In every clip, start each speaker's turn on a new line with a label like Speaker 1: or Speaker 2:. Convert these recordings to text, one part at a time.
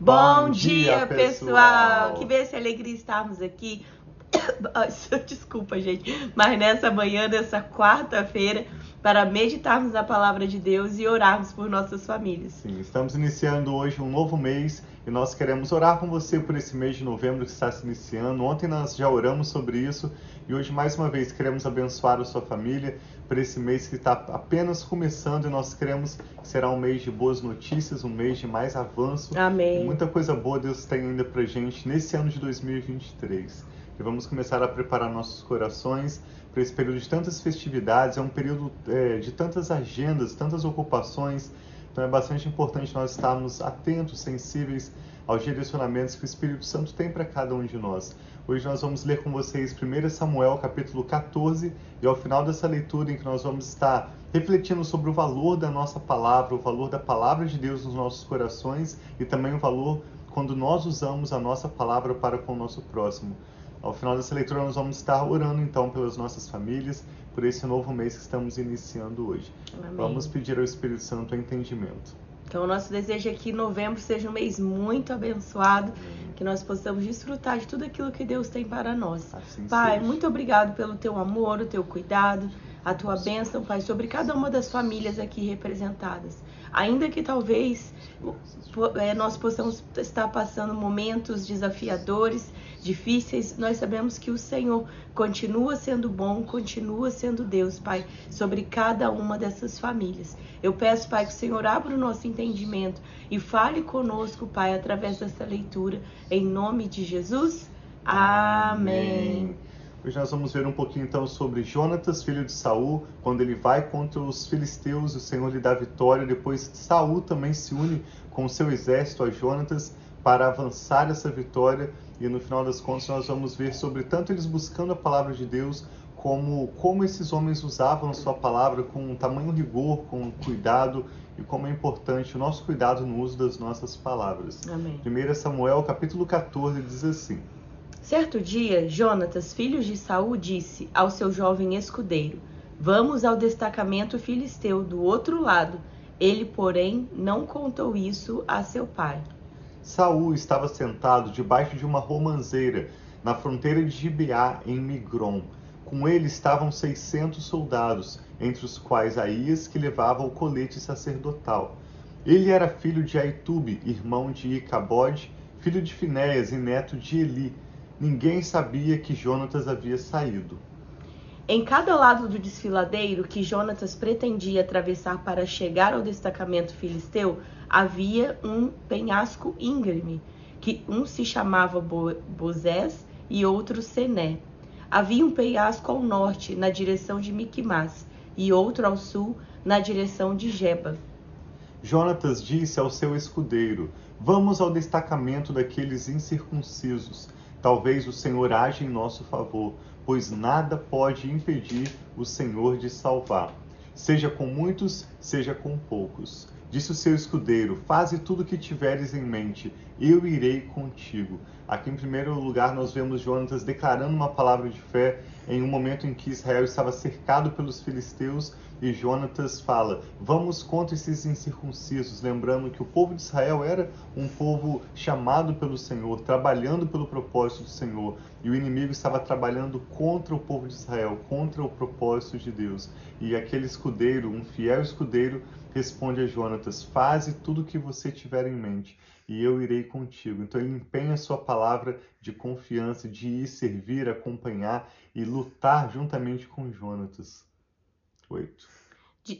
Speaker 1: Bom dia, pessoal! Que bênção e alegria estarmos aqui. Desculpa, gente, mas nessa manhã, nessa quarta-feira, para meditarmos na palavra de Deus e orarmos por nossas famílias.
Speaker 2: Sim, estamos iniciando hoje um novo mês e nós queremos orar com você por esse mês de novembro que está se iniciando. Ontem nós já oramos sobre isso e hoje mais uma vez queremos abençoar a sua família por esse mês que está apenas começando e nós queremos que será um mês de boas notícias, um mês de mais avanço.
Speaker 1: Amém.
Speaker 2: E muita coisa boa Deus tem ainda para gente nesse ano de 2023. E vamos começar a preparar nossos corações para esse período de tantas festividades, é um período é, de tantas agendas, tantas ocupações. Então é bastante importante nós estarmos atentos, sensíveis aos direcionamentos que o Espírito Santo tem para cada um de nós. Hoje nós vamos ler com vocês 1 Samuel capítulo 14 e ao final dessa leitura em que nós vamos estar refletindo sobre o valor da nossa palavra, o valor da palavra de Deus nos nossos corações e também o valor quando nós usamos a nossa palavra para com o nosso próximo. Ao final dessa leitura, nós vamos estar orando então pelas nossas famílias, por esse novo mês que estamos iniciando hoje. Amém. Vamos pedir ao Espírito Santo entendimento.
Speaker 1: Então, o nosso desejo é que novembro seja um mês muito abençoado, Amém. que nós possamos desfrutar de tudo aquilo que Deus tem para nós. Assim Pai, seja. muito obrigado pelo teu amor, o teu cuidado, a tua bênção, Pai, sobre cada uma das famílias aqui representadas. Ainda que talvez é, nós possamos estar passando momentos desafiadores, difíceis, nós sabemos que o Senhor continua sendo bom, continua sendo Deus, Pai, sobre cada uma dessas famílias. Eu peço, Pai, que o Senhor abra o nosso entendimento e fale conosco, Pai, através dessa leitura, em nome de Jesus. Amém. Amém.
Speaker 2: Hoje nós vamos ver um pouquinho então sobre Jonatas, filho de Saul, quando ele vai contra os filisteus, o Senhor lhe dá vitória. Depois Saul também se une com o seu exército a Jonatas para avançar essa vitória. E no final das contas nós vamos ver sobre tanto eles buscando a palavra de Deus, como como esses homens usavam a sua palavra com um tamanho rigor, com cuidado e como é importante o nosso cuidado no uso das nossas palavras.
Speaker 1: Amém.
Speaker 2: 1 Samuel capítulo 14 diz assim:
Speaker 1: Certo dia, Jonatas, filho de Saul, disse ao seu jovem escudeiro: Vamos ao destacamento filisteu do outro lado. Ele, porém, não contou isso a seu pai.
Speaker 2: Saul estava sentado debaixo de uma romanceira na fronteira de Gibeá, em Migron. Com ele estavam seiscentos soldados, entre os quais Aías, que levava o colete sacerdotal. Ele era filho de Aitube, irmão de Icabode, filho de Finéias e neto de Eli, Ninguém sabia que Jonatas havia saído.
Speaker 1: Em cada lado do desfiladeiro que Jonatas pretendia atravessar para chegar ao destacamento filisteu, havia um penhasco íngreme, que um se chamava Bo Bozés e outro Sené. Havia um penhasco ao norte, na direção de Miquimás, e outro ao sul, na direção de Geba.
Speaker 2: Jonatas disse ao seu escudeiro: Vamos ao destacamento daqueles incircuncisos Talvez o Senhor age em nosso favor, pois nada pode impedir o Senhor de salvar. Seja com muitos, seja com poucos. Disse o seu escudeiro: Faze tudo o que tiveres em mente, eu irei contigo. Aqui, em primeiro lugar, nós vemos Jonatas declarando uma palavra de fé em um momento em que Israel estava cercado pelos filisteus e Jonatas fala: Vamos contra esses incircuncisos, lembrando que o povo de Israel era um povo chamado pelo Senhor, trabalhando pelo propósito do Senhor, e o inimigo estava trabalhando contra o povo de Israel, contra o propósito de Deus. E aquele escudeiro, um fiel escudeiro, responde a Jonatas: Faze tudo o que você tiver em mente e eu irei contigo. Então empenha sua palavra de confiança, de ir servir, acompanhar e lutar juntamente com Jonatas. 8.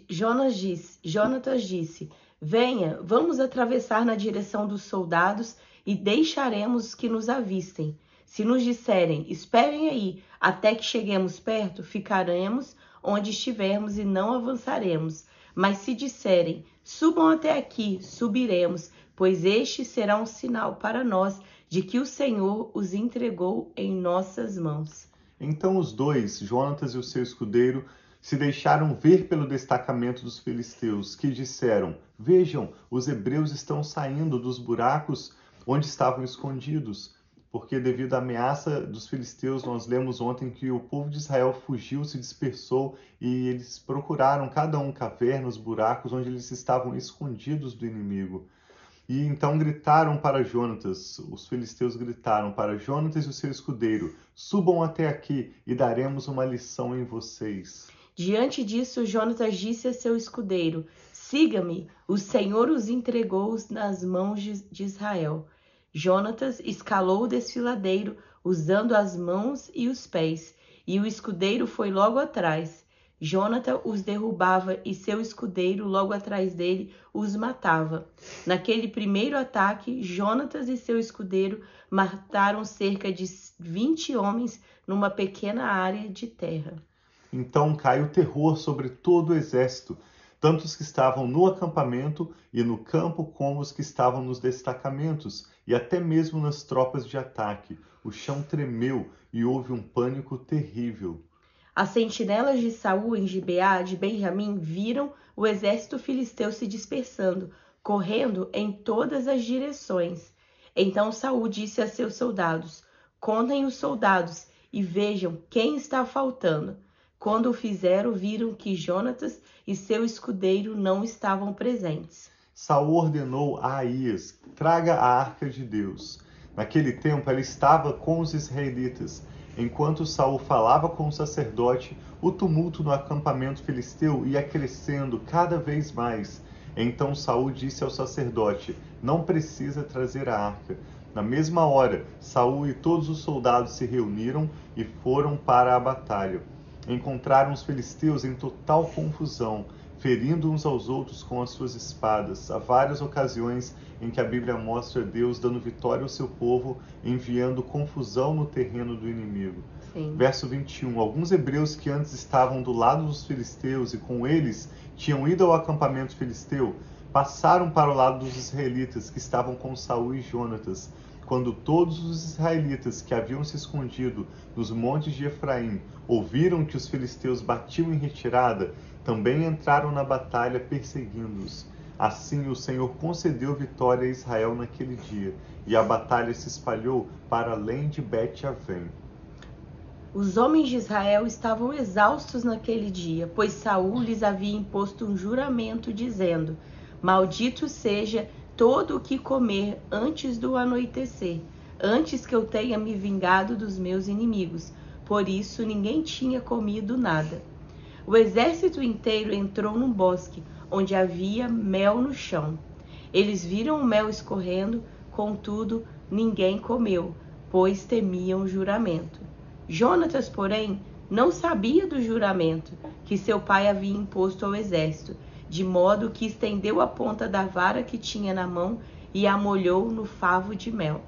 Speaker 1: Jonas disse, Jonatas disse: Venha, vamos atravessar na direção dos soldados e deixaremos que nos avistem. Se nos disserem, esperem aí, até que cheguemos perto, ficaremos onde estivermos e não avançaremos. Mas se disserem, subam até aqui, subiremos, pois este será um sinal para nós de que o Senhor os entregou em nossas mãos.
Speaker 2: Então os dois, Jonatas e o seu escudeiro, se deixaram ver pelo destacamento dos filisteus, que disseram: Vejam, os hebreus estão saindo dos buracos onde estavam escondidos. Porque, devido à ameaça dos filisteus, nós lemos ontem que o povo de Israel fugiu, se dispersou e eles procuraram cada um cavernas, buracos onde eles estavam escondidos do inimigo. E então gritaram para Jonatas, os filisteus gritaram para Jonatas e o seu escudeiro: Subam até aqui e daremos uma lição em vocês.
Speaker 1: Diante disso, Jonatas disse a seu escudeiro: Siga-me, o Senhor os entregou nas mãos de Israel. Jonatas escalou o desfiladeiro, usando as mãos e os pés, e o escudeiro foi logo atrás. Jonathan os derrubava e seu escudeiro logo atrás dele os matava. Naquele primeiro ataque, Jonatas e seu escudeiro mataram cerca de vinte homens numa pequena área de terra.
Speaker 2: Então cai o terror sobre todo o exército, tanto os que estavam no acampamento e no campo, como os que estavam nos destacamentos, e até mesmo nas tropas de ataque. O chão tremeu e houve um pânico terrível.
Speaker 1: As sentinelas de Saul em Gibeá de Benjamim viram o exército filisteu se dispersando, correndo em todas as direções. Então Saul disse a seus soldados: Contem os soldados e vejam quem está faltando. Quando o fizeram, viram que Jonatas e seu escudeiro não estavam presentes.
Speaker 2: Saul ordenou a Aías: Traga a arca de Deus. Naquele tempo ela estava com os israelitas Enquanto Saul falava com o sacerdote, o tumulto no acampamento filisteu ia crescendo cada vez mais. Então Saul disse ao sacerdote: Não precisa trazer a arca. Na mesma hora, Saul e todos os soldados se reuniram e foram para a batalha. Encontraram os filisteus em total confusão ferindo uns aos outros com as suas espadas. Há várias ocasiões em que a Bíblia mostra Deus dando vitória ao seu povo, enviando confusão no terreno do inimigo. Sim. Verso 21. Alguns hebreus que antes estavam do lado dos filisteus e com eles tinham ido ao acampamento filisteu, passaram para o lado dos israelitas que estavam com Saul e Jonatas. Quando todos os israelitas que haviam se escondido nos montes de Efraim ouviram que os filisteus batiam em retirada, também entraram na batalha perseguindo-os. Assim o Senhor concedeu vitória a Israel naquele dia, e a batalha se espalhou para além de Bet-Avém.
Speaker 1: Os homens de Israel estavam exaustos naquele dia, pois Saul lhes havia imposto um juramento dizendo: Maldito seja todo o que comer antes do anoitecer, antes que eu tenha me vingado dos meus inimigos. Por isso ninguém tinha comido nada. O exército inteiro entrou num bosque onde havia mel no chão. Eles viram o mel escorrendo, contudo, ninguém comeu, pois temiam o juramento. Jonatas, porém, não sabia do juramento que seu pai havia imposto ao exército, de modo que estendeu a ponta da vara que tinha na mão e a molhou no favo de mel.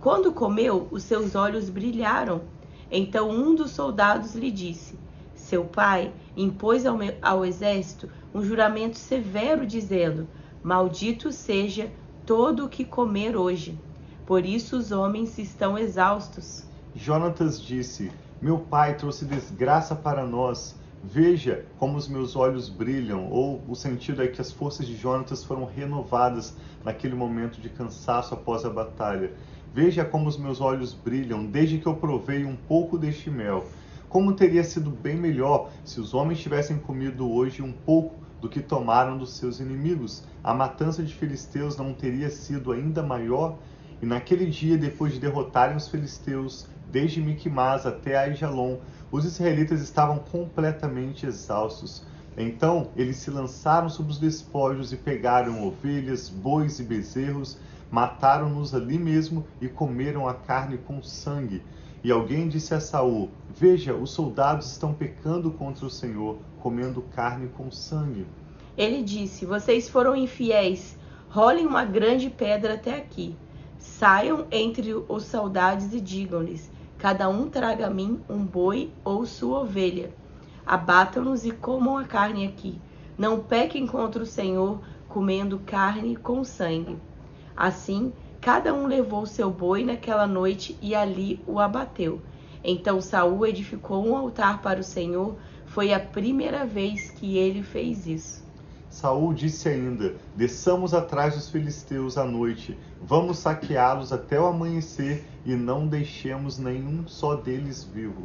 Speaker 1: Quando comeu, os seus olhos brilharam. Então um dos soldados lhe disse: Seu pai impôs ao, ao exército um juramento severo, dizendo: Maldito seja todo o que comer hoje. Por isso os homens estão exaustos.
Speaker 2: Jonatas disse: Meu pai trouxe desgraça para nós. Veja como os meus olhos brilham. Ou o sentido é que as forças de Jonatas foram renovadas naquele momento de cansaço após a batalha. Veja como os meus olhos brilham desde que eu provei um pouco deste mel. Como teria sido bem melhor se os homens tivessem comido hoje um pouco do que tomaram dos seus inimigos? A matança de filisteus não teria sido ainda maior? E naquele dia, depois de derrotarem os filisteus, desde Miquimás até Aijalon, os israelitas estavam completamente exaustos. Então eles se lançaram sobre os despojos e pegaram ovelhas, bois e bezerros, mataram-nos ali mesmo e comeram a carne com sangue. E alguém disse a Saul: Veja, os soldados estão pecando contra o Senhor, comendo carne com sangue.
Speaker 1: Ele disse: Vocês foram infiéis. Rolem uma grande pedra até aqui. Saiam entre os soldados e digam-lhes: Cada um traga a mim um boi ou sua ovelha. Abatam-nos e comam a carne aqui. Não pequem contra o Senhor, comendo carne com sangue. Assim, Cada um levou seu boi naquela noite e ali o abateu. Então Saul edificou um altar para o Senhor. Foi a primeira vez que ele fez isso.
Speaker 2: Saul disse ainda: Desçamos atrás dos filisteus à noite, vamos saqueá-los até o amanhecer e não deixemos nenhum só deles vivo.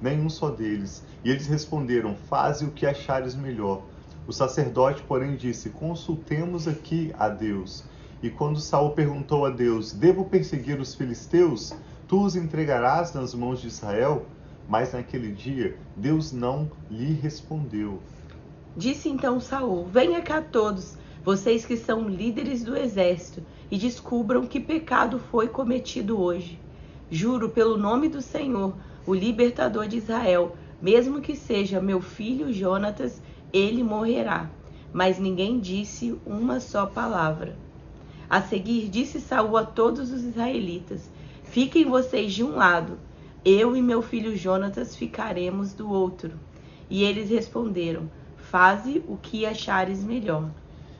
Speaker 2: Nenhum só deles. E eles responderam: Faze o que achares melhor. O sacerdote, porém, disse: Consultemos aqui a Deus. E quando Saul perguntou a Deus: Devo perseguir os filisteus? Tu os entregarás nas mãos de Israel? Mas naquele dia Deus não lhe respondeu.
Speaker 1: Disse então Saul: Venha cá todos, vocês que são líderes do exército, e descubram que pecado foi cometido hoje. Juro pelo nome do Senhor, o libertador de Israel, mesmo que seja meu filho Jonatas, ele morrerá. Mas ninguém disse uma só palavra. A seguir disse Saul a todos os israelitas: Fiquem vocês de um lado, eu e meu filho Jonatas ficaremos do outro. E eles responderam: Faze o que achares melhor.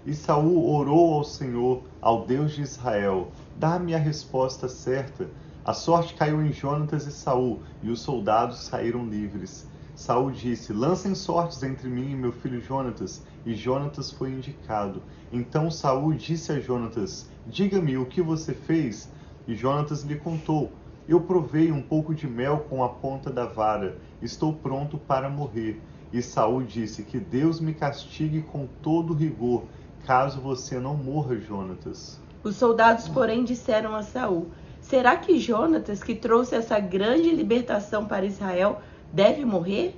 Speaker 2: E Saul orou ao Senhor, ao Deus de Israel: Dá-me a resposta certa. A sorte caiu em Jonatas e Saul, e os soldados saíram livres. Saul disse: Lancem sortes entre mim e meu filho Jonatas. E Jonatas foi indicado. Então Saul disse a Jonatas: Diga-me o que você fez. E Jonatas lhe contou: Eu provei um pouco de mel com a ponta da vara. Estou pronto para morrer. E Saul disse: Que Deus me castigue com todo rigor, caso você não morra, Jonatas.
Speaker 1: Os soldados, porém, disseram a Saul: Será que Jonatas, que trouxe essa grande libertação para Israel, deve morrer?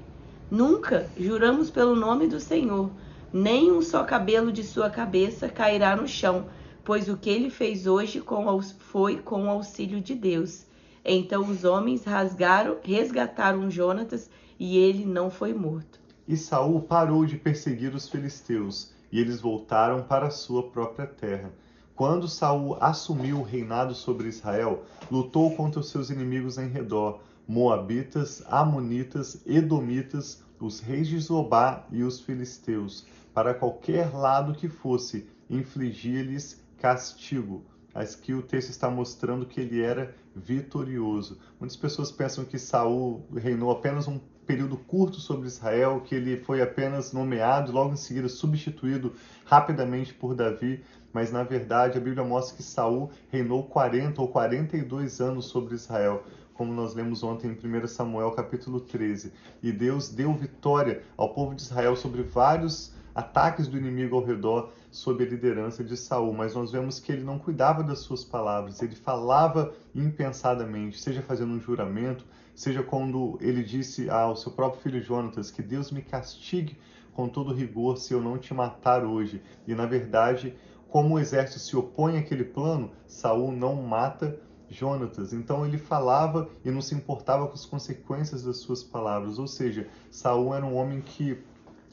Speaker 1: Nunca, juramos pelo nome do Senhor, nem um só cabelo de sua cabeça cairá no chão pois o que ele fez hoje com, foi com o auxílio de Deus. Então os homens rasgaram, resgataram Jonatas e ele não foi morto.
Speaker 2: E Saul parou de perseguir os filisteus, e eles voltaram para a sua própria terra. Quando Saul assumiu o reinado sobre Israel, lutou contra os seus inimigos em redor, moabitas, amonitas, edomitas, os reis de Zobá e os filisteus. Para qualquer lado que fosse, infligia-lhes castigo. Aqui o texto está mostrando que ele era vitorioso. Muitas pessoas pensam que Saul reinou apenas um período curto sobre Israel, que ele foi apenas nomeado e logo em seguida substituído rapidamente por Davi, mas na verdade a Bíblia mostra que Saul reinou 40 ou 42 anos sobre Israel como nós lemos ontem em 1 Samuel capítulo 13. E Deus deu vitória ao povo de Israel sobre vários ataques do inimigo ao redor sob a liderança de Saul, mas nós vemos que ele não cuidava das suas palavras, ele falava impensadamente, seja fazendo um juramento, seja quando ele disse ao seu próprio filho Jonatas que Deus me castigue com todo rigor se eu não te matar hoje. E na verdade, como o exército se opõe àquele plano, Saul não mata Jonatas. Então ele falava e não se importava com as consequências das suas palavras. Ou seja, Saul era um homem que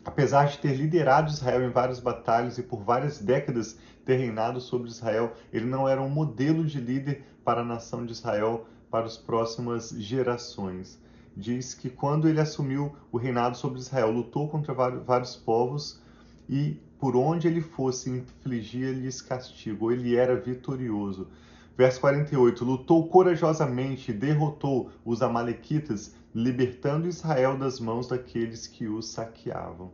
Speaker 2: apesar de ter liderado Israel em várias batalhas e por várias décadas ter reinado sobre Israel, ele não era um modelo de líder para a nação de Israel para as próximas gerações. Diz que quando ele assumiu o reinado sobre Israel, lutou contra vários povos e por onde ele fosse infligia-lhes castigo, ele era vitorioso. Verso 48: Lutou corajosamente derrotou os Amalequitas, libertando Israel das mãos daqueles que os saqueavam.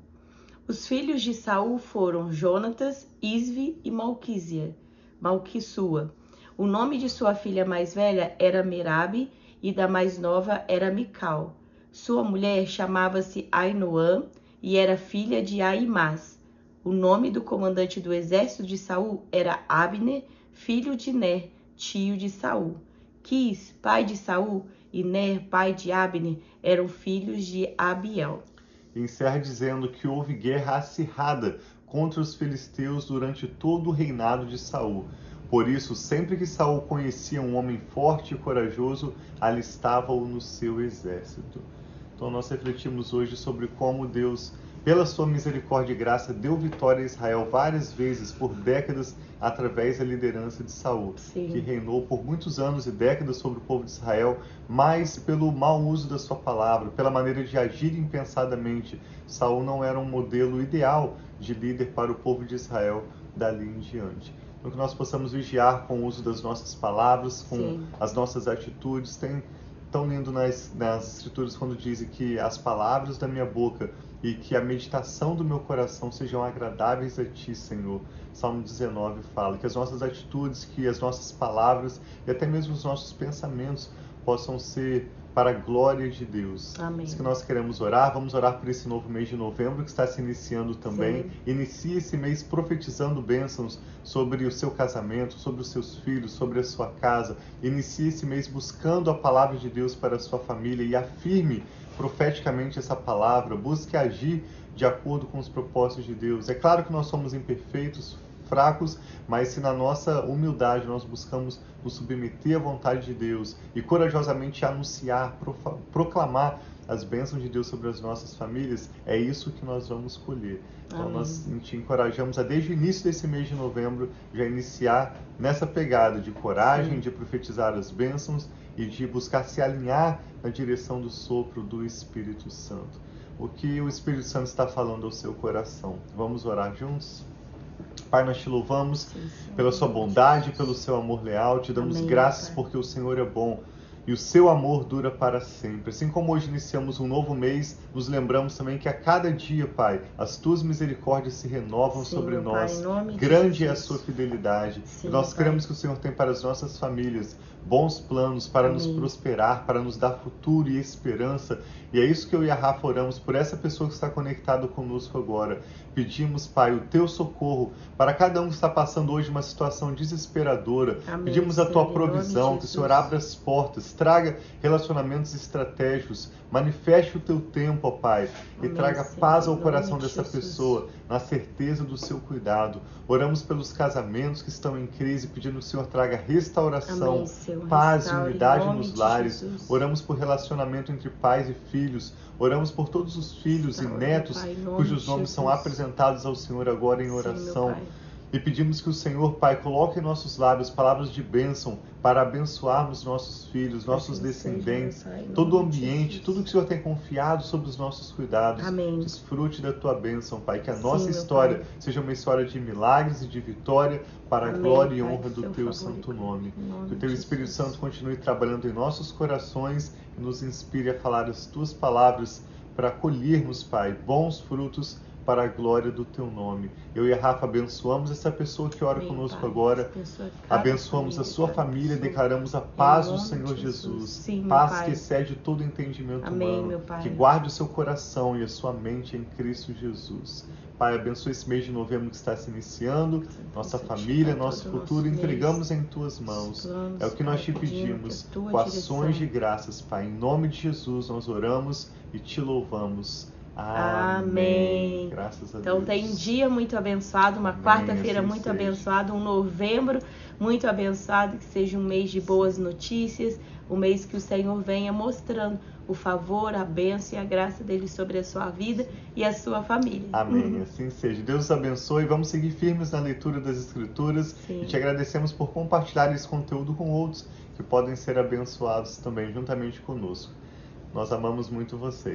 Speaker 1: Os filhos de Saul foram Jonatas, Isvi e Malquisia, Malquissua. O nome de sua filha mais velha era Merabe e da mais nova era Mical. Sua mulher chamava-se Ainoã e era filha de Aimás. O nome do comandante do exército de Saul era Abner, filho de Ner, tio de Saul. Quis, pai de Saul, e Ner, pai de Abner, eram filhos de Abiel.
Speaker 2: Encerra dizendo que houve guerra acirrada contra os filisteus durante todo o reinado de Saul. Por isso, sempre que Saul conhecia um homem forte e corajoso, alistava-o no seu exército. Então nós refletimos hoje sobre como Deus pela sua misericórdia e graça, deu vitória a Israel várias vezes por décadas através da liderança de Saul, Sim. que reinou por muitos anos e décadas sobre o povo de Israel, mas pelo mau uso da sua palavra, pela maneira de agir impensadamente, Saul não era um modelo ideal de líder para o povo de Israel dali em diante. Então que nós possamos vigiar com o uso das nossas palavras, com Sim. as nossas atitudes. Tem tão lindo nas, nas escrituras quando dizem que as palavras da minha boca e que a meditação do meu coração sejam agradáveis a ti, Senhor. Salmo 19 fala que as nossas atitudes, que as nossas palavras e até mesmo os nossos pensamentos possam ser para a glória de Deus.
Speaker 1: Amém.
Speaker 2: Isso que nós queremos orar. Vamos orar por esse novo mês de novembro que está se iniciando também. Sim. Inicie esse mês profetizando bênçãos sobre o seu casamento, sobre os seus filhos, sobre a sua casa. Inicie esse mês buscando a palavra de Deus para a sua família e afirme profeticamente essa palavra. Busque agir de acordo com os propósitos de Deus. É claro que nós somos imperfeitos, fracos, mas se na nossa humildade nós buscamos nos submeter à vontade de Deus e corajosamente anunciar, proclamar as bênçãos de Deus sobre as nossas famílias, é isso que nós vamos colher. Então Amém. nós te encorajamos a desde o início desse mês de novembro já iniciar nessa pegada de coragem, Sim. de profetizar as bênçãos e de buscar se alinhar na direção do sopro do Espírito Santo. O que o Espírito Santo está falando ao seu coração? Vamos orar juntos? Pai, nós te louvamos sim, pela sua bondade, pelo seu amor leal, te damos Amém, graças pai. porque o Senhor é bom e o seu amor dura para sempre. Assim como hoje iniciamos um novo mês, nos lembramos também que a cada dia, Pai, as tuas misericórdias se renovam Sim, sobre nós. Pai, Grande é a sua fidelidade. Sim, nós cremos que o Senhor tem para as nossas famílias bons planos para Amém. nos prosperar, para nos dar futuro e esperança. E é isso que eu e a Rafa oramos por essa pessoa que está conectada conosco agora. Pedimos, Pai, o teu socorro para cada um que está passando hoje uma situação desesperadora. Amém, Pedimos a tua provisão, que o Senhor abra as portas, traga relacionamentos estratégicos, manifeste o teu tempo, ó Pai, e Amém, traga paz ao coração dessa pessoa, na certeza do seu cuidado. Oramos pelos casamentos que estão em crise, pedindo que o Senhor traga restauração, Amém, Senhor, paz e unidade nos lares. Oramos por relacionamento entre pais e filhos. Oramos por todos os filhos e netos pai, cujos nomes são apresentados ao Senhor agora em oração. Sim, e pedimos que o Senhor, Pai, coloque em nossos lábios palavras de bênção para abençoarmos nossos filhos, nossos descendentes, todo o ambiente, tudo que o Senhor tem confiado sobre os nossos cuidados.
Speaker 1: Amém.
Speaker 2: Desfrute da tua bênção, Pai. Que a Sim, nossa história seja uma história de milagres e de vitória para Amém, a glória e honra do teu santo nome. nome. Que o teu Espírito Santo continue trabalhando em nossos corações e nos inspire a falar as tuas palavras para colhermos, Pai, bons frutos para a glória do teu nome. Eu e a Rafa abençoamos essa pessoa que ora conosco pai, agora. Abençoamos família, a sua família, declaramos a paz do Senhor Jesus.
Speaker 1: Sim,
Speaker 2: paz que excede todo entendimento
Speaker 1: Amém,
Speaker 2: humano. Que guarde o seu coração e a sua mente em Cristo Jesus. Pai, abençoe esse mês de novembro que está se iniciando, nossa família, nosso futuro, entregamos em tuas mãos. É o que nós te pedimos, com ações de graças, Pai. Em nome de Jesus nós oramos e te louvamos.
Speaker 1: Amém.
Speaker 2: Graças a
Speaker 1: então
Speaker 2: Deus.
Speaker 1: tem um dia muito abençoado, uma quarta-feira assim muito seja. abençoada, um novembro muito abençoado, que seja um mês de boas notícias, um mês que o Senhor venha mostrando o favor, a bênção e a graça dele sobre a sua vida e a sua família.
Speaker 2: Amém. Uhum. Assim seja. Deus abençoe. Vamos seguir firmes na leitura das Escrituras Sim. e te agradecemos por compartilhar esse conteúdo com outros que podem ser abençoados também juntamente conosco. Nós amamos muito você.